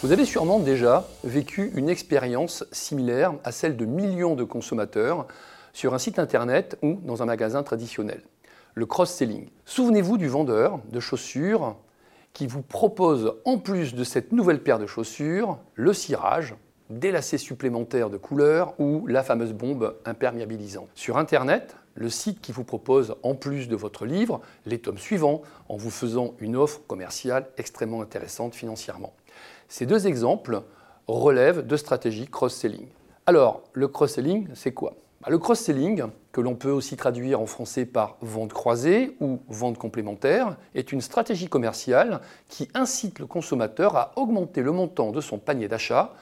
Vous avez sûrement déjà vécu une expérience similaire à celle de millions de consommateurs sur un site internet ou dans un magasin traditionnel. Le cross-selling. Souvenez-vous du vendeur de chaussures qui vous propose, en plus de cette nouvelle paire de chaussures, le cirage, des lacets supplémentaires de couleur ou la fameuse bombe imperméabilisante. Sur Internet, le site qui vous propose, en plus de votre livre, les tomes suivants, en vous faisant une offre commerciale extrêmement intéressante financièrement. Ces deux exemples relèvent de stratégies cross-selling. Alors, le cross-selling, c'est quoi? Bah, Le cross-selling, que l'on peut aussi traduire en français par vente croisée ou vente complémentaire, est une stratégie commerciale qui incite le consommateur à augmenter le montant de son panier d'achat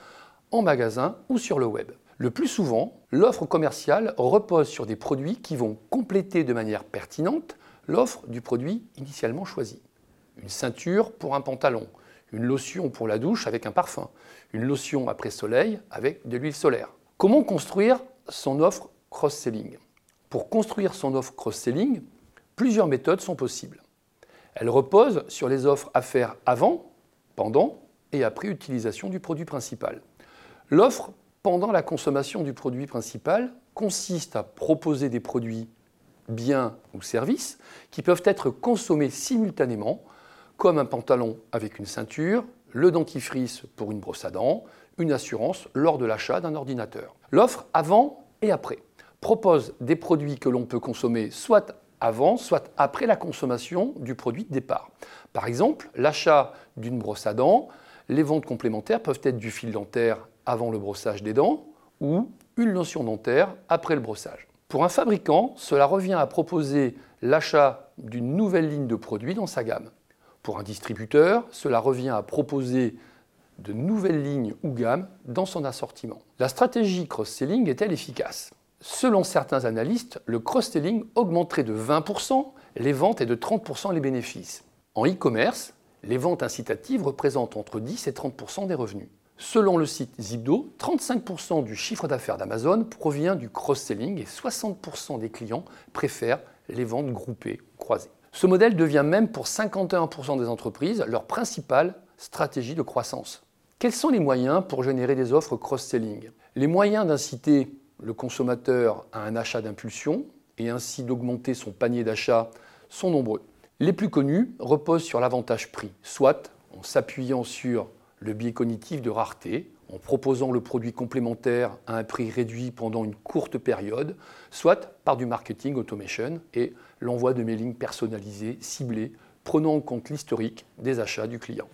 en magasin ou sur le web. Le plus souvent, l'offre commerciale repose sur des produits qui vont compléter de manière pertinente l'offre du produit initialement choisi. Une ceinture pour un pantalon, une lotion pour la douche avec un parfum, une lotion après soleil avec de l'huile solaire. Comment construire son offre cross-selling? Pour construire son offre cross-selling, plusieurs méthodes sont possibles. Elle repose sur les offres à faire avant, pendant et après utilisation du produit principal. L'offre pendant la consommation du produit principal consiste à proposer des produits, biens ou services qui peuvent être consommés simultanément, comme un pantalon avec une ceinture, le dentifrice pour une brosse à dents, une assurance lors de l'achat d'un ordinateur. L'offre avant et après propose des produits que l'on peut consommer soit avant, soit après la consommation du produit de départ. Par exemple, l'achat d'une brosse à dents, les ventes complémentaires peuvent être du fil dentaire avant le brossage des dents ou une lotion dentaire après le brossage. Pour un fabricant, cela revient à proposer l'achat d'une nouvelle ligne de produits dans sa gamme. Pour un distributeur, cela revient à proposer de nouvelles lignes ou gammes dans son assortiment. La stratégie cross-selling est-elle efficace? Selon certains analystes, le cross-selling augmenterait de 20% les ventes et de 30% les bénéfices. En e-commerce, les ventes incitatives représentent entre 10 et 30% des revenus. Selon le site Zipdo, 35% du chiffre d'affaires d'Amazon provient du cross-selling et 60% des clients préfèrent les ventes groupées, croisées. Ce modèle devient même pour 51% des entreprises leur principale stratégie de croissance. Quels sont les moyens pour générer des offres cross-selling? Les moyens d'inciter le consommateur à un achat d'impulsion et ainsi d'augmenter son panier d'achat sont nombreux. Les plus connus reposent sur l'avantage prix, soit en s'appuyant sur le biais cognitif de rareté en proposant le produit complémentaire à un prix réduit pendant une courte période, soit par du marketing automation et l'envoi de mailings personnalisés, ciblés, prenant en compte l'historique des achats du client.